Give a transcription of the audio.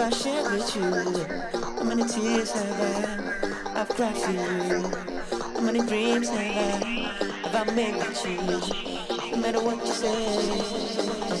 have I shared with you? How many tears have I? I've cried for you. How many dreams have I? Have I made with you? No matter what you say.